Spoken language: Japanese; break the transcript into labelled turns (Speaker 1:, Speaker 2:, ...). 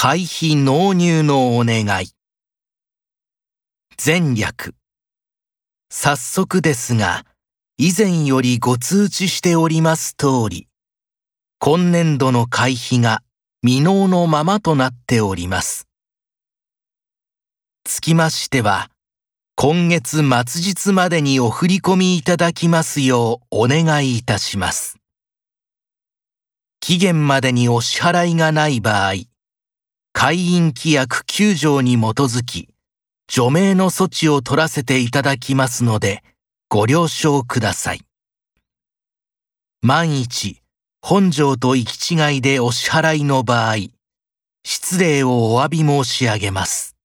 Speaker 1: 会費納入のお願い。前略。早速ですが、以前よりご通知しております通り、今年度の会費が未納のままとなっております。つきましては、今月末日までにお振り込みいただきますようお願いいたします。期限までにお支払いがない場合、会員規約9条に基づき、除名の措置を取らせていただきますので、ご了承ください。万一、本条と行き違いでお支払いの場合、失礼をお詫び申し上げます。